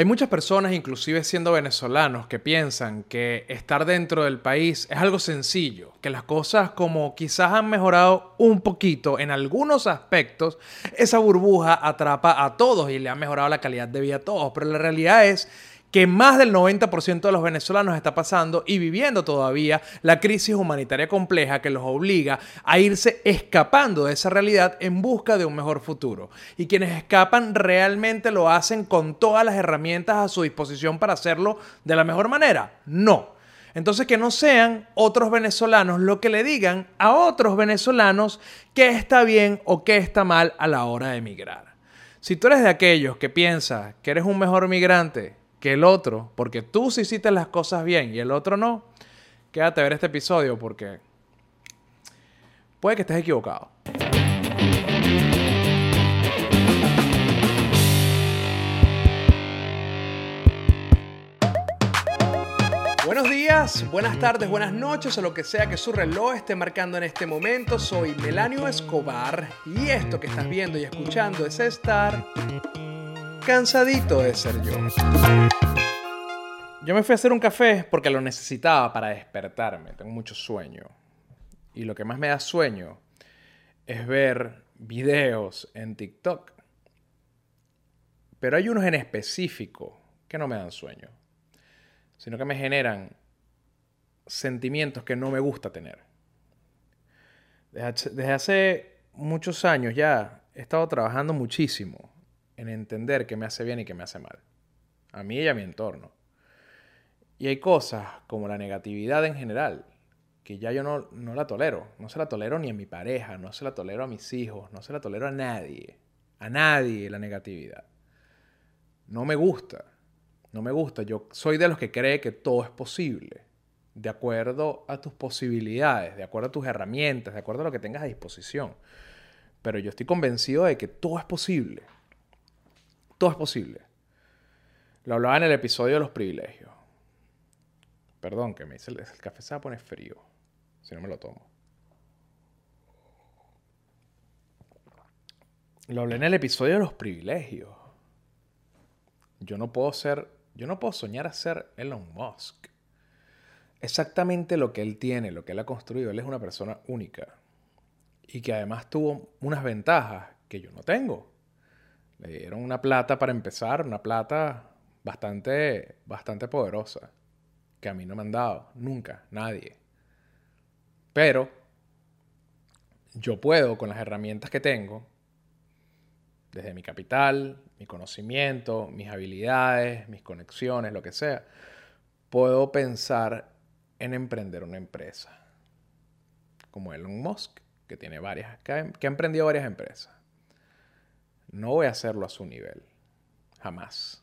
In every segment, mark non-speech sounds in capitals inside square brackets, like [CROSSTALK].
Hay muchas personas, inclusive siendo venezolanos, que piensan que estar dentro del país es algo sencillo, que las cosas como quizás han mejorado un poquito en algunos aspectos, esa burbuja atrapa a todos y le ha mejorado la calidad de vida a todos, pero la realidad es que más del 90% de los venezolanos está pasando y viviendo todavía la crisis humanitaria compleja que los obliga a irse escapando de esa realidad en busca de un mejor futuro. Y quienes escapan realmente lo hacen con todas las herramientas a su disposición para hacerlo de la mejor manera. No. Entonces que no sean otros venezolanos lo que le digan a otros venezolanos qué está bien o qué está mal a la hora de emigrar. Si tú eres de aquellos que piensa que eres un mejor migrante, que el otro, porque tú sí hiciste las cosas bien y el otro no, quédate a ver este episodio porque puede que estés equivocado. Buenos días, buenas tardes, buenas noches o lo que sea que su reloj esté marcando en este momento. Soy Melanio Escobar y esto que estás viendo y escuchando es estar cansadito de ser yo. Yo me fui a hacer un café porque lo necesitaba para despertarme. Tengo mucho sueño. Y lo que más me da sueño es ver videos en TikTok. Pero hay unos en específico que no me dan sueño, sino que me generan sentimientos que no me gusta tener. Desde hace muchos años ya he estado trabajando muchísimo en entender qué me hace bien y qué me hace mal. A mí y a mi entorno. Y hay cosas como la negatividad en general, que ya yo no, no la tolero. No se la tolero ni a mi pareja, no se la tolero a mis hijos, no se la tolero a nadie. A nadie la negatividad. No me gusta. No me gusta. Yo soy de los que cree que todo es posible. De acuerdo a tus posibilidades, de acuerdo a tus herramientas, de acuerdo a lo que tengas a disposición. Pero yo estoy convencido de que todo es posible. Todo es posible. Lo hablaba en el episodio de los privilegios. Perdón, que me dice el, café se va a poner frío. Si no me lo tomo. Lo hablé en el episodio de los privilegios. Yo no puedo ser. Yo no puedo soñar a ser Elon Musk. Exactamente lo que él tiene, lo que él ha construido. Él es una persona única. Y que además tuvo unas ventajas que yo no tengo. Le dieron una plata para empezar, una plata bastante, bastante poderosa, que a mí no me han dado, nunca, nadie. Pero yo puedo, con las herramientas que tengo, desde mi capital, mi conocimiento, mis habilidades, mis conexiones, lo que sea, puedo pensar en emprender una empresa. Como Elon Musk, que tiene varias, que ha, emprendido varias empresas. No voy a hacerlo a su nivel. Jamás.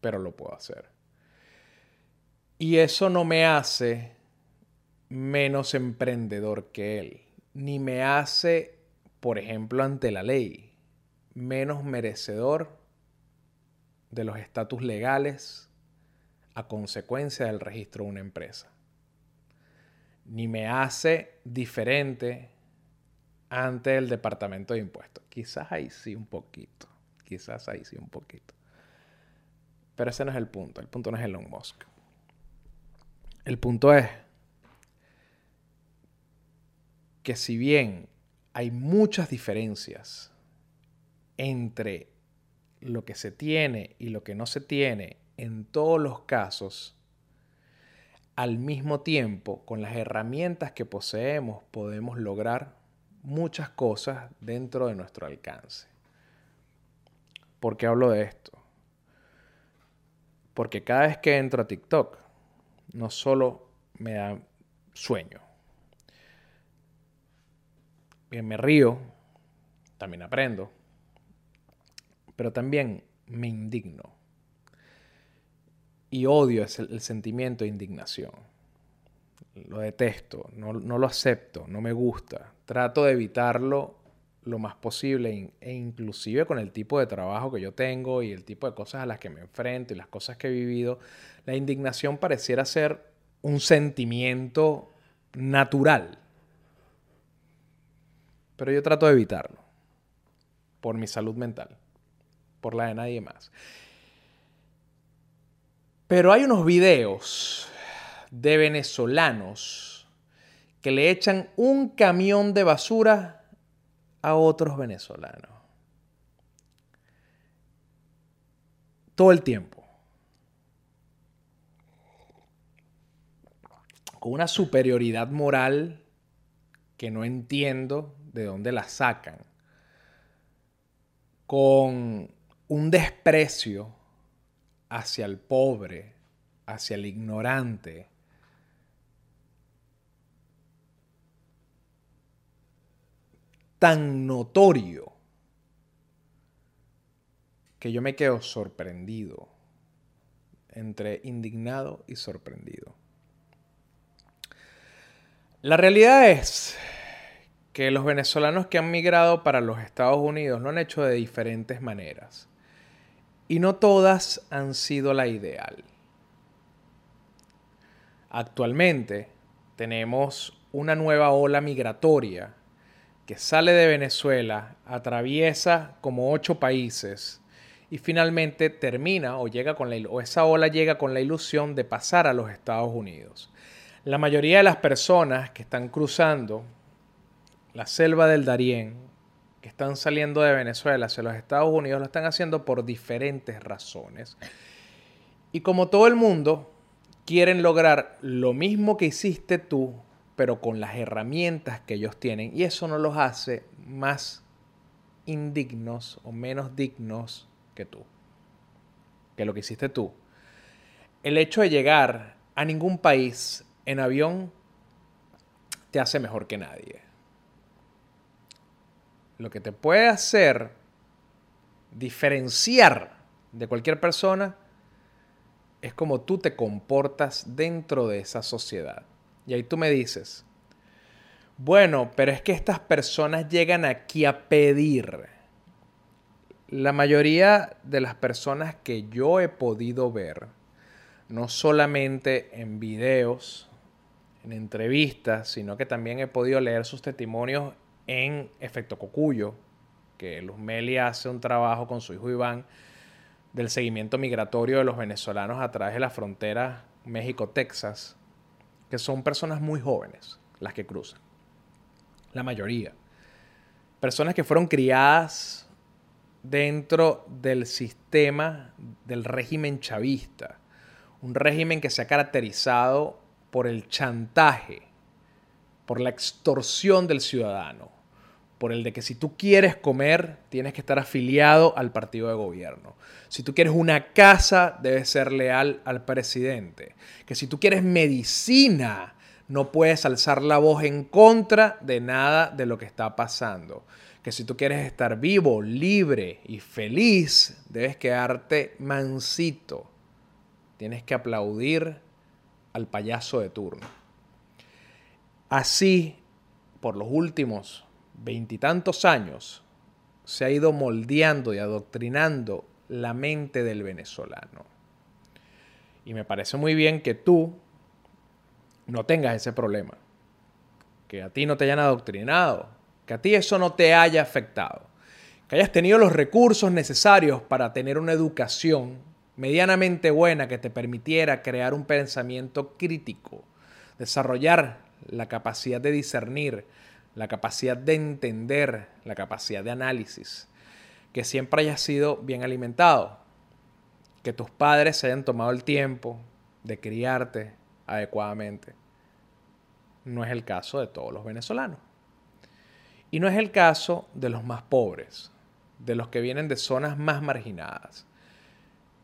Pero lo puedo hacer. Y eso no me hace menos emprendedor que él. Ni me hace, por ejemplo, ante la ley, menos merecedor de los estatus legales a consecuencia del registro de una empresa. Ni me hace diferente ante el Departamento de Impuestos. Quizás ahí sí un poquito. Quizás ahí sí un poquito. Pero ese no es el punto. El punto no es Elon Musk. El punto es que si bien hay muchas diferencias entre lo que se tiene y lo que no se tiene en todos los casos, al mismo tiempo, con las herramientas que poseemos, podemos lograr muchas cosas dentro de nuestro alcance. ¿Por qué hablo de esto? Porque cada vez que entro a TikTok, no solo me da sueño, bien me río, también aprendo, pero también me indigno. Y odio el sentimiento de indignación lo detesto, no, lo acepto, no me gusta. Trato de evitarlo lo más posible e inclusive con el tipo de trabajo que yo tengo y el tipo de cosas a las que me enfrento y las cosas que he vivido, la indignación pareciera ser un sentimiento natural. Pero yo trato de evitarlo por mi salud mental, por la de nadie más. Pero hay unos videos de venezolanos que le echan un camión de basura a otros venezolanos. Todo el tiempo. Con una superioridad moral que no entiendo de dónde la sacan. Con un desprecio hacia el pobre, hacia el ignorante, tan notorio que yo me quedo sorprendido, entre indignado y sorprendido. La realidad es que los venezolanos que han migrado para los Estados Unidos lo han hecho de diferentes maneras. Y no todas han sido la ideal. Actualmente tenemos una nueva ola migratoria que sale de Venezuela, atraviesa como ocho países y finalmente termina o llega con la o esa ola llega con la ilusión de pasar a los Estados Unidos. La mayoría de las personas que están cruzando la selva del Darién que están saliendo de Venezuela hacia los Estados Unidos lo están haciendo por diferentes razones. Y como todo el mundo, quieren lograr lo mismo que hiciste tú, pero con las herramientas que ellos tienen. Y eso no los hace más indignos o menos dignos que tú, que lo que hiciste tú. El hecho de llegar a ningún país en avión te hace mejor que nadie lo que te puede hacer diferenciar de cualquier persona es como tú te comportas dentro de esa sociedad. Y ahí tú me dices, bueno, pero es que estas personas llegan aquí a pedir. La mayoría de las personas que yo he podido ver, no solamente en videos, en entrevistas, sino que también he podido leer sus testimonios en Efecto Cocuyo, que Luz Meli hace un trabajo con su hijo Iván del seguimiento migratorio de los venezolanos a través de la frontera México-Texas, que son personas muy jóvenes las que cruzan. La mayoría. Personas que fueron criadas dentro del sistema del régimen chavista. Un régimen que se ha caracterizado por el chantaje, por la extorsión del ciudadano, por el de que si tú quieres comer, tienes que estar afiliado al partido de gobierno. Si tú quieres una casa, debes ser leal al presidente. Que si tú quieres medicina, no puedes alzar la voz en contra de nada de lo que está pasando. Que si tú quieres estar vivo, libre y feliz, debes quedarte mansito. Tienes que aplaudir al payaso de turno. Así, por los últimos veintitantos años se ha ido moldeando y adoctrinando la mente del venezolano. Y me parece muy bien que tú no tengas ese problema, que a ti no te hayan adoctrinado, que a ti eso no te haya afectado, que hayas tenido los recursos necesarios para tener una educación medianamente buena que te permitiera crear un pensamiento crítico, desarrollar la capacidad de discernir, la capacidad de entender, la capacidad de análisis, que siempre haya sido bien alimentado, que tus padres se hayan tomado el tiempo de criarte adecuadamente. No es el caso de todos los venezolanos. Y no es el caso de los más pobres, de los que vienen de zonas más marginadas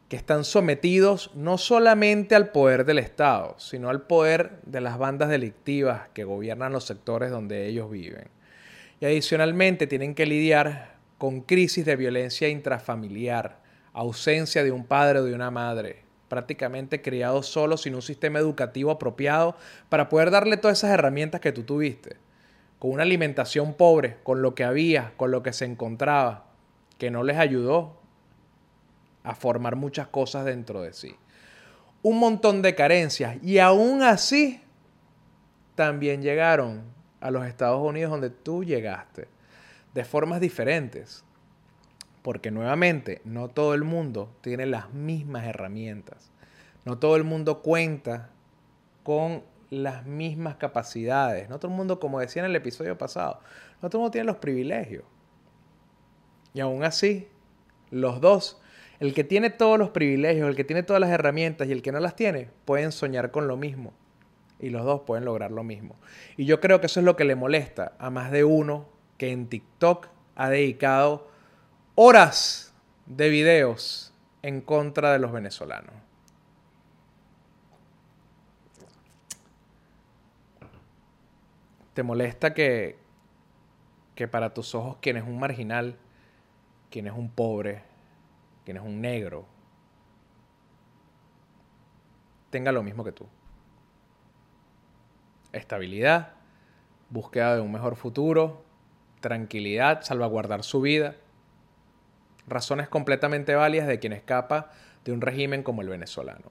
que están sometidos no solamente al poder del Estado, sino al poder de las bandas delictivas que gobiernan los sectores donde ellos viven. Y adicionalmente tienen que lidiar con crisis de violencia intrafamiliar, ausencia de un padre o de una madre, prácticamente criados solos sin un sistema educativo apropiado para poder darle todas esas herramientas que tú tuviste, con una alimentación pobre, con lo que había, con lo que se encontraba, que no les ayudó a formar muchas cosas dentro de sí. Un montón de carencias y aún así también llegaron a los Estados Unidos donde tú llegaste, de formas diferentes. Porque nuevamente, no todo el mundo tiene las mismas herramientas. No todo el mundo cuenta con las mismas capacidades. No todo el mundo, como decía en el episodio pasado, no todo el mundo tiene los privilegios. Y aún así, los dos, el que tiene todos los privilegios, el que tiene todas las herramientas y el que no las tiene, pueden soñar con lo mismo. Y los dos pueden lograr lo mismo. Y yo creo que eso es lo que le molesta a más de uno que en TikTok ha dedicado horas de videos en contra de los venezolanos. ¿Te molesta que, que para tus ojos quien es un marginal, quien es un pobre, quien es un negro, tenga lo mismo que tú? Estabilidad, búsqueda de un mejor futuro, tranquilidad, salvaguardar su vida. Razones completamente válidas de quien escapa de un régimen como el venezolano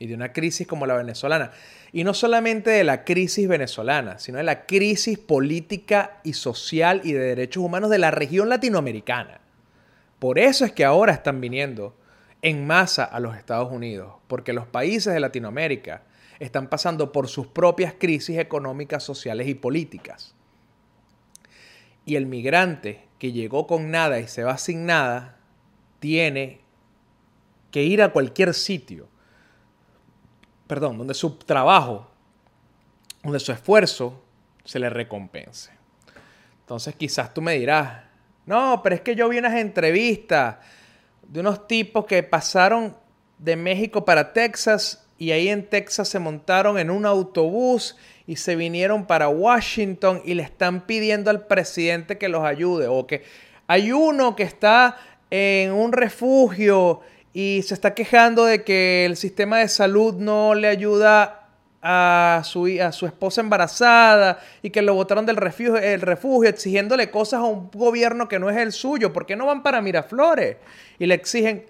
y de una crisis como la venezolana. Y no solamente de la crisis venezolana, sino de la crisis política y social y de derechos humanos de la región latinoamericana. Por eso es que ahora están viniendo en masa a los Estados Unidos, porque los países de Latinoamérica están pasando por sus propias crisis económicas, sociales y políticas. Y el migrante que llegó con nada y se va sin nada, tiene que ir a cualquier sitio, perdón, donde su trabajo, donde su esfuerzo se le recompense. Entonces quizás tú me dirás, no, pero es que yo vi unas entrevistas de unos tipos que pasaron de México para Texas y ahí en Texas se montaron en un autobús y se vinieron para Washington y le están pidiendo al presidente que los ayude. O que hay uno que está en un refugio y se está quejando de que el sistema de salud no le ayuda a su, a su esposa embarazada y que lo botaron del refugio, el refugio exigiéndole cosas a un gobierno que no es el suyo. ¿Por qué no van para Miraflores? Y le exigen,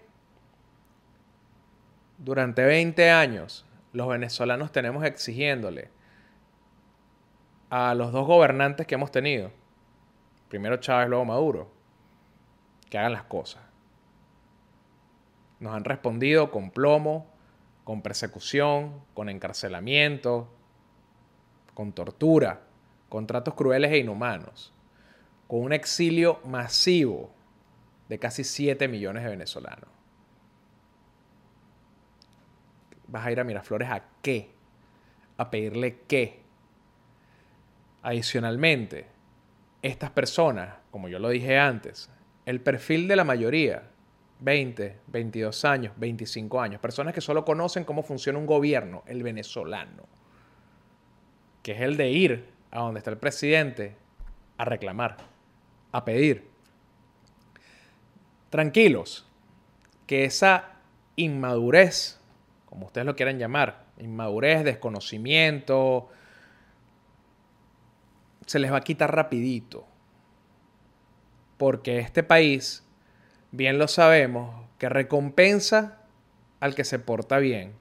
durante 20 años, los venezolanos tenemos exigiéndole a los dos gobernantes que hemos tenido, primero Chávez, luego Maduro, que hagan las cosas. Nos han respondido con plomo, con persecución, con encarcelamiento, con tortura, con tratos crueles e inhumanos, con un exilio masivo de casi 7 millones de venezolanos. vas a ir a Miraflores a qué? A pedirle qué. Adicionalmente, estas personas, como yo lo dije antes, el perfil de la mayoría, 20, 22 años, 25 años, personas que solo conocen cómo funciona un gobierno, el venezolano, que es el de ir a donde está el presidente a reclamar, a pedir. Tranquilos, que esa inmadurez como ustedes lo quieran llamar, inmadurez, desconocimiento, se les va a quitar rapidito. Porque este país, bien lo sabemos, que recompensa al que se porta bien,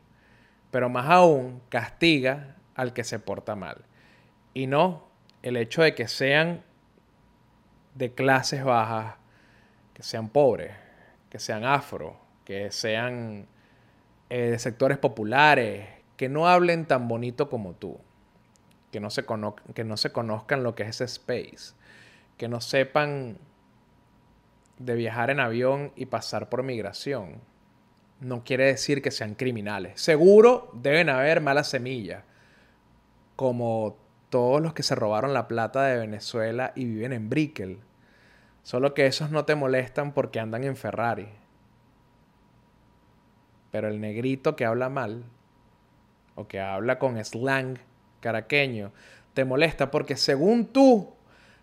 pero más aún castiga al que se porta mal. Y no el hecho de que sean de clases bajas, que sean pobres, que sean afro, que sean eh, de sectores populares, que no hablen tan bonito como tú, que no, se que no se conozcan lo que es ese space, que no sepan de viajar en avión y pasar por migración, no quiere decir que sean criminales. Seguro deben haber malas semillas, como todos los que se robaron la plata de Venezuela y viven en Brickell. Solo que esos no te molestan porque andan en Ferrari. Pero el negrito que habla mal o que habla con slang caraqueño te molesta porque según tú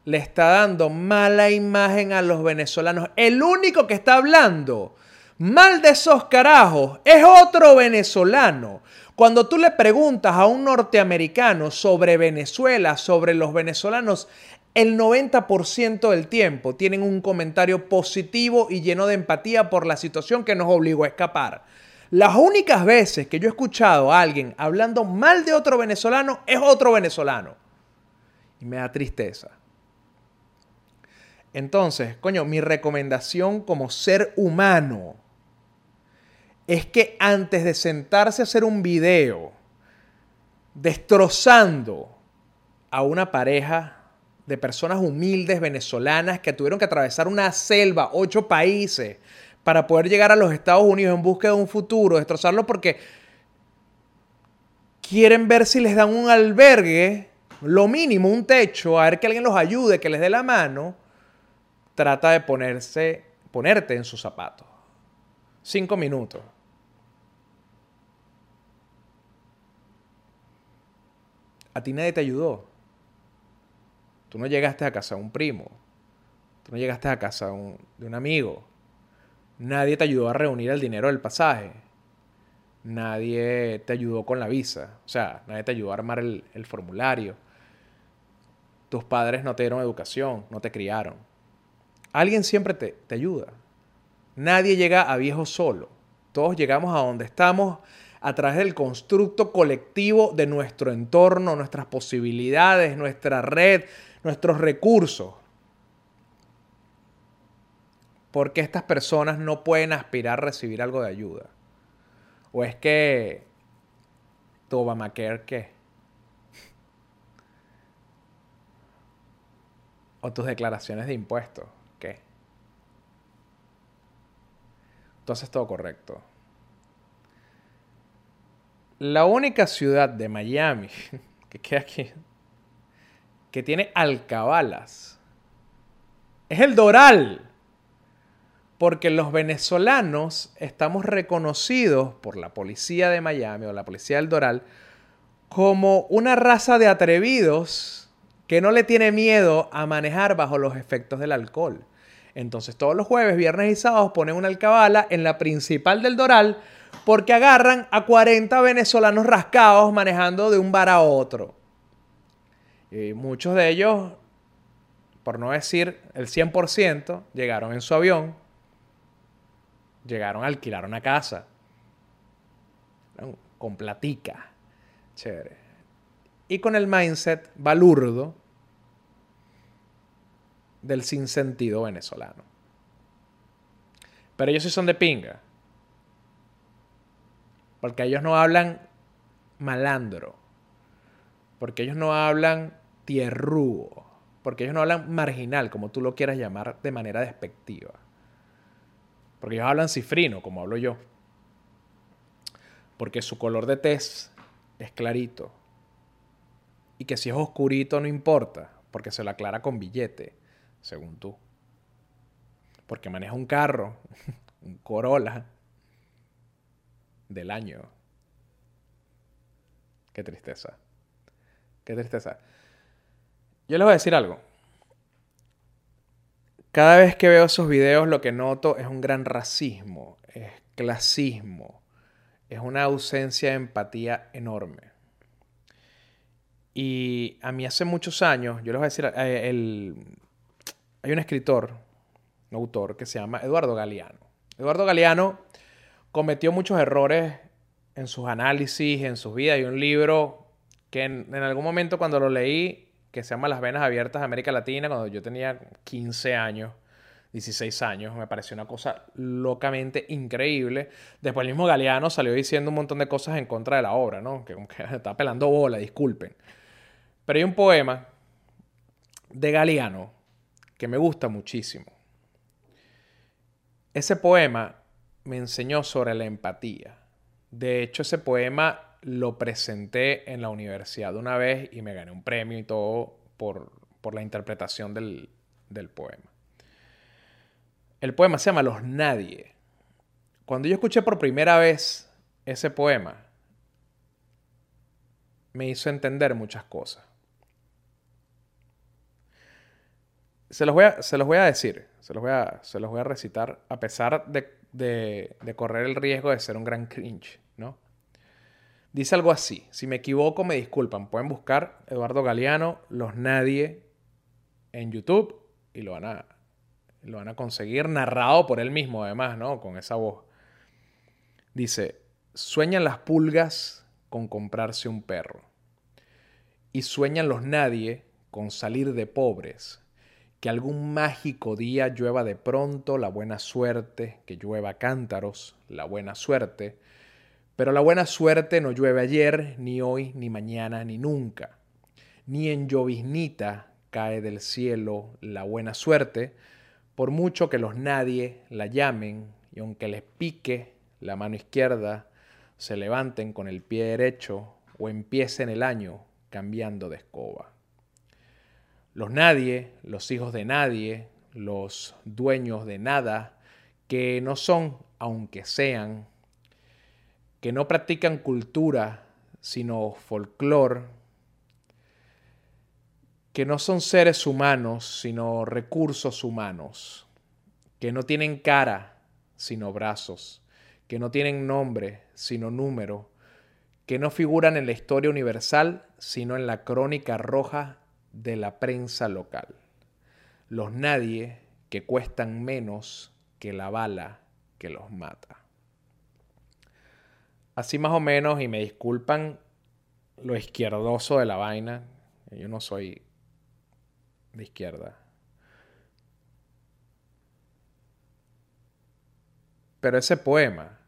le está dando mala imagen a los venezolanos. El único que está hablando mal de esos carajos es otro venezolano. Cuando tú le preguntas a un norteamericano sobre Venezuela, sobre los venezolanos, el 90% del tiempo tienen un comentario positivo y lleno de empatía por la situación que nos obligó a escapar. Las únicas veces que yo he escuchado a alguien hablando mal de otro venezolano es otro venezolano. Y me da tristeza. Entonces, coño, mi recomendación como ser humano es que antes de sentarse a hacer un video destrozando a una pareja de personas humildes venezolanas que tuvieron que atravesar una selva, ocho países, para poder llegar a los Estados Unidos en busca de un futuro, destrozarlo porque quieren ver si les dan un albergue, lo mínimo, un techo, a ver que alguien los ayude, que les dé la mano, trata de ponerse, ponerte en sus zapatos. Cinco minutos. A ti nadie te ayudó. Tú no llegaste a casa de un primo. Tú no llegaste a casa de un, amigo. Nadie te ayudó a reunir el dinero del pasaje. Nadie te ayudó con la visa. O sea, nadie te ayudó a armar el, formulario. Tus padres no te dieron educación, no te criaron. Alguien siempre te, te ayuda. Nadie llega a viejo solo. Todos llegamos a donde estamos a través del constructo colectivo de nuestro entorno, nuestras posibilidades, nuestra red, nuestros recursos. Porque estas personas no pueden aspirar a recibir algo de ayuda? ¿O es que tu Obamacare qué? ¿O tus declaraciones de impuestos qué? Entonces todo correcto. La única ciudad de Miami [LAUGHS] que queda aquí que tiene alcabalas. Es el Doral. Porque los venezolanos estamos reconocidos por la policía de Miami o la policía del Doral como una raza de atrevidos que no le tiene miedo a manejar bajo los efectos del alcohol. Entonces todos los jueves, viernes y sábados ponen una alcabala en la principal del Doral porque agarran a 40 venezolanos rascados manejando de un bar a otro. Y muchos de ellos, por no decir el 100%, llegaron en su avión, llegaron a alquilar una casa, con platica, chévere. Y con el mindset balurdo del sinsentido venezolano. Pero ellos sí son de pinga. Porque ellos no hablan malandro. Porque ellos no hablan tierrúo, porque ellos no hablan marginal, como tú lo quieras llamar de manera despectiva. Porque ellos hablan cifrino, como hablo yo. Porque su color de tez es clarito. Y que si es oscurito no importa, porque se lo aclara con billete, según tú. Porque maneja un carro, [LAUGHS] un Corolla del año. Qué tristeza. Qué tristeza. Yo les voy a decir algo. Cada vez que veo esos videos lo que noto es un gran racismo, es clasismo, es una ausencia de empatía enorme. Y a mí hace muchos años, yo les voy a decir, eh, el, hay un escritor, un autor que se llama Eduardo Galeano. Eduardo Galeano cometió muchos errores en sus análisis, en sus vidas. Hay un libro que en algún momento cuando lo leí que se llama Las Venas Abiertas de América Latina, cuando yo tenía 15 años, 16 años, me pareció una cosa locamente increíble. Después el mismo Galeano salió diciendo un montón de cosas en contra de la obra, ¿no? Que, que [LAUGHS] está pelando bola, disculpen. Pero hay un poema de Galeano que me gusta muchísimo. Ese poema me enseñó sobre la empatía. De hecho, ese poema lo presenté en la universidad una vez y me gané un premio y todo por, la interpretación del, del poema. El poema se llama Los Nadie. Cuando yo escuché por primera vez ese poema, me hizo entender muchas cosas. Se los voy a, se los voy a decir, se los voy a, se los voy a recitar, a pesar de, de correr el riesgo de ser un gran cringe, ¿no? Dice algo así. Si me equivoco, me disculpan. Pueden buscar Eduardo Galeano, Los Nadie, en YouTube y lo van a, lo van a conseguir narrado por él mismo, además, ¿no? Con esa voz. Dice, sueñan las pulgas con comprarse un perro. Y sueñan los nadie con salir de pobres. Que algún mágico día llueva de pronto la buena suerte, que llueva cántaros, la buena suerte, pero la buena suerte no llueve ayer, ni hoy, ni mañana, ni nunca. Ni en lloviznita cae del cielo la buena suerte, por mucho que los nadie la llamen, y aunque les pique la mano izquierda, se levanten con el pie derecho o empiecen el año cambiando de escoba. Los nadie, los hijos de nadie, los dueños de nada, que no son, aunque sean, que no practican cultura, sino folclore, que no son seres humanos, sino recursos humanos, que no tienen cara, sino brazos, que no tienen nombre, sino número, que no figuran en la historia universal, sino en la crónica roja de la prensa local. Los nadie que cuestan menos que la bala que los mata. Así más o menos, y me disculpan lo izquierdoso de la vaina, yo no soy de izquierda. Pero ese poema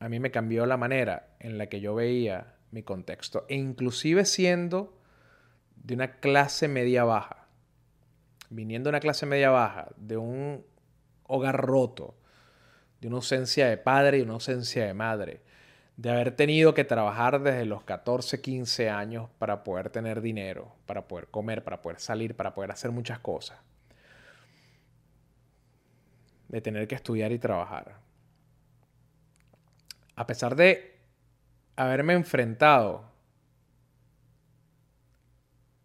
a mí me cambió la manera en la que yo veía mi contexto, e inclusive siendo de una clase media baja, viniendo de una clase media baja, de un hogar roto, de una ausencia de padre y una ausencia de madre, de haber tenido que trabajar desde los 14, 15 años para poder tener dinero, para poder comer, para poder salir, para poder hacer muchas cosas. De tener que estudiar y trabajar. A pesar de haberme enfrentado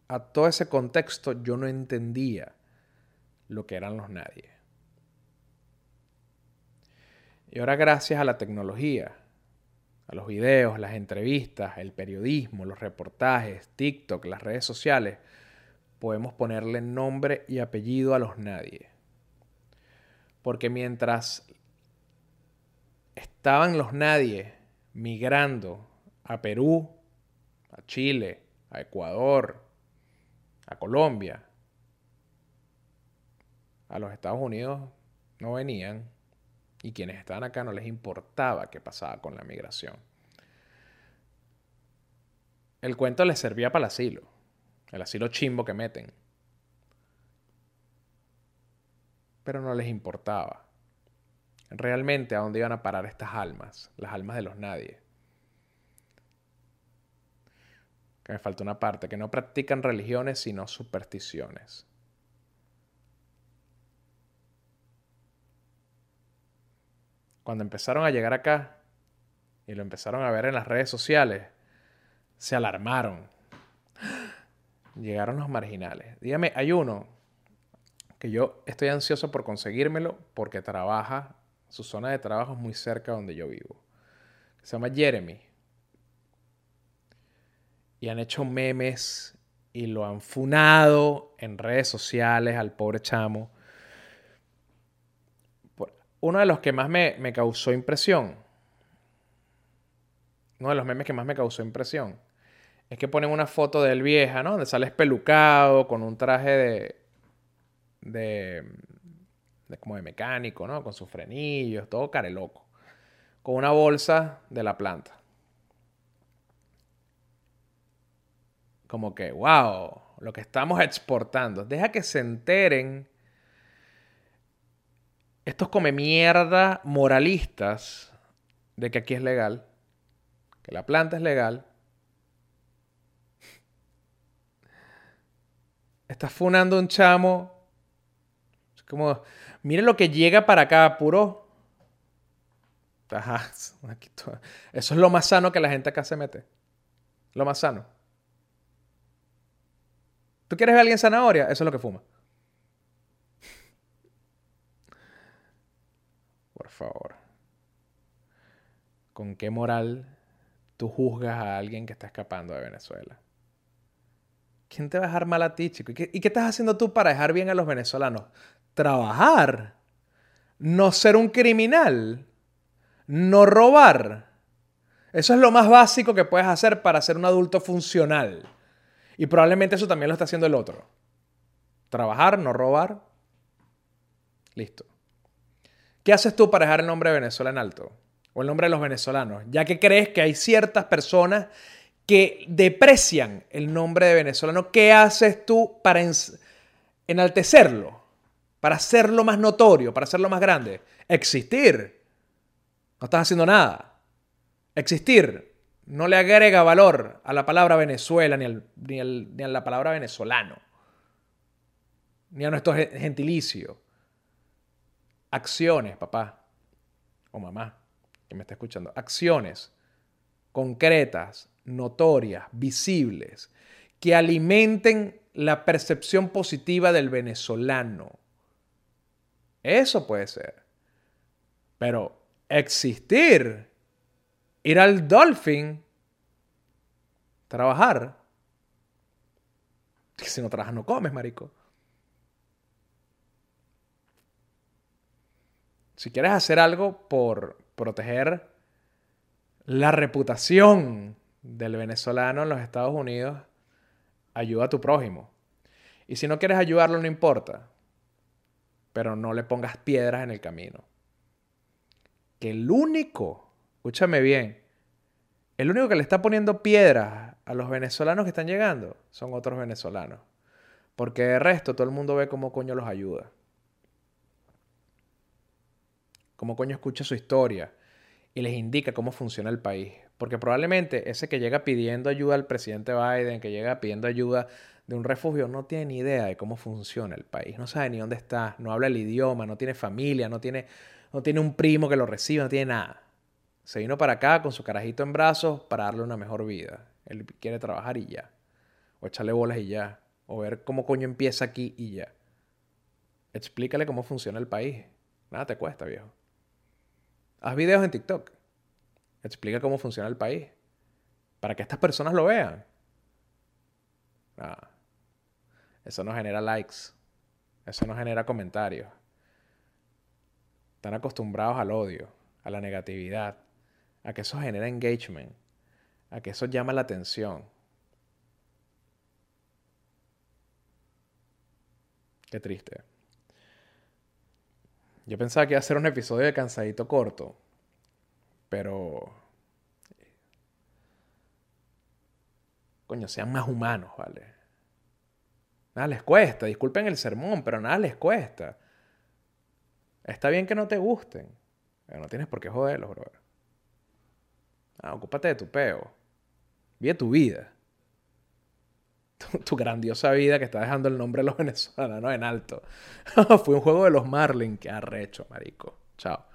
a todo ese contexto, yo no entendía lo que eran los nadie. Y ahora gracias a la tecnología, a los videos, las entrevistas, el periodismo, los reportajes, TikTok, las redes sociales, podemos ponerle nombre y apellido a los nadie. Porque mientras estaban los nadie migrando a Perú, a Chile, a Ecuador, a Colombia, a los Estados Unidos no venían y quienes estaban acá no les importaba qué pasaba con la migración. El cuento les servía para el asilo, el asilo chimbo que meten. Pero no les importaba. Realmente a dónde iban a parar estas almas, las almas de los nadie. Que me falta una parte, que no practican religiones sino supersticiones. cuando empezaron a llegar acá y lo empezaron a ver en las redes sociales, se alarmaron. [GASPS] Llegaron los marginales. Dígame, hay uno que yo estoy ansioso por conseguírmelo porque trabaja, su zona de trabajo es muy cerca donde yo vivo. Se llama Jeremy. Y han hecho memes y lo han funado en redes sociales al pobre chamo uno de los que más me, causó impresión, uno de los memes que más me causó impresión, es que ponen una foto de él vieja, ¿no? Donde sale espelucado, con un traje de, de, de, como de mecánico, ¿no? Con sus frenillos, todo care loco. Con una bolsa de la planta. Como que, wow, lo que estamos exportando. Deja que se enteren estos come mierda moralistas de que aquí es legal, que la planta es legal, estás funando un chamo. Es como, mire lo que llega para acá, puro. [LAUGHS] Eso es lo más sano que la gente acá se mete. Lo más sano. ¿Tú quieres ver a alguien zanahoria? Eso es lo que fuma. favor. ¿Con qué moral tú juzgas a alguien que está escapando de Venezuela? ¿Quién te va a dejar mal a ti, chico? ¿Y qué, ¿Y qué, estás haciendo tú para dejar bien a los venezolanos? Trabajar. No ser un criminal. No robar. Eso es lo más básico que puedes hacer para ser un adulto funcional. Y probablemente eso también lo está haciendo el otro. Trabajar, no robar. Listo. ¿Qué haces tú para dejar el nombre de Venezuela en alto? O el nombre de los venezolanos. Ya que crees que hay ciertas personas que deprecian el nombre de venezolano, ¿qué haces tú para enaltecerlo? Para hacerlo más notorio, para hacerlo más grande. Existir. No estás haciendo nada. Existir no le agrega valor a la palabra Venezuela ni, ni, a la palabra venezolano, ni a nuestro gentilicio. Acciones, papá o mamá, que me está escuchando. Acciones concretas, notorias, visibles, que alimenten la percepción positiva del venezolano. Eso puede ser. Pero existir ir al Dolphin, trabajar. Si no trabajas, no comes, marico. Si quieres hacer algo por proteger la reputación del venezolano en los Estados Unidos, ayuda a tu prójimo. Y si no quieres ayudarlo, no importa. Pero no le pongas piedras en el camino. Que el único escúchame bien, el único que le está poniendo piedras a los venezolanos que están llegando son otros venezolanos. Porque de resto todo el mundo ve cómo coño los ayuda. Cómo coño escucha su historia y les indica cómo funciona el país. Porque probablemente ese que llega pidiendo ayuda al presidente Biden, que llega pidiendo ayuda de un refugio, no tiene ni idea de cómo funciona el país. No sabe ni dónde está, no habla el idioma, no tiene familia, no tiene, no tiene un primo que lo reciba, no tiene nada. Se vino para acá con su carajito en brazos para darle una mejor vida. Él quiere trabajar y ya. O echarle bolas y ya. O ver cómo coño empieza aquí y ya. Explícale cómo funciona el país. Nada te cuesta, viejo. Haz videos en TikTok. Explica cómo funciona el país. Para que estas personas lo vean. Nada. Eso no genera likes. Eso no genera comentarios. Están acostumbrados al odio, a la negatividad a que eso genera engagement, a que eso llama la atención. Qué triste. Yo pensaba que iba a ser un episodio de cansadito corto, pero... Coño, sean más humanos, ¿vale? Nada les cuesta, disculpen el sermón, pero nada les cuesta. Está bien que no te gusten, pero no tienes por qué joderlos, bro. Ah, ocúpate de tu peo. Vive tu vida. [LAUGHS] Tu, grandiosa vida que está dejando el nombre de los [LAUGHS] venezolanos en alto. [LAUGHS] Fue un juego de los Marlin. Qué arrecho, marico. Chao.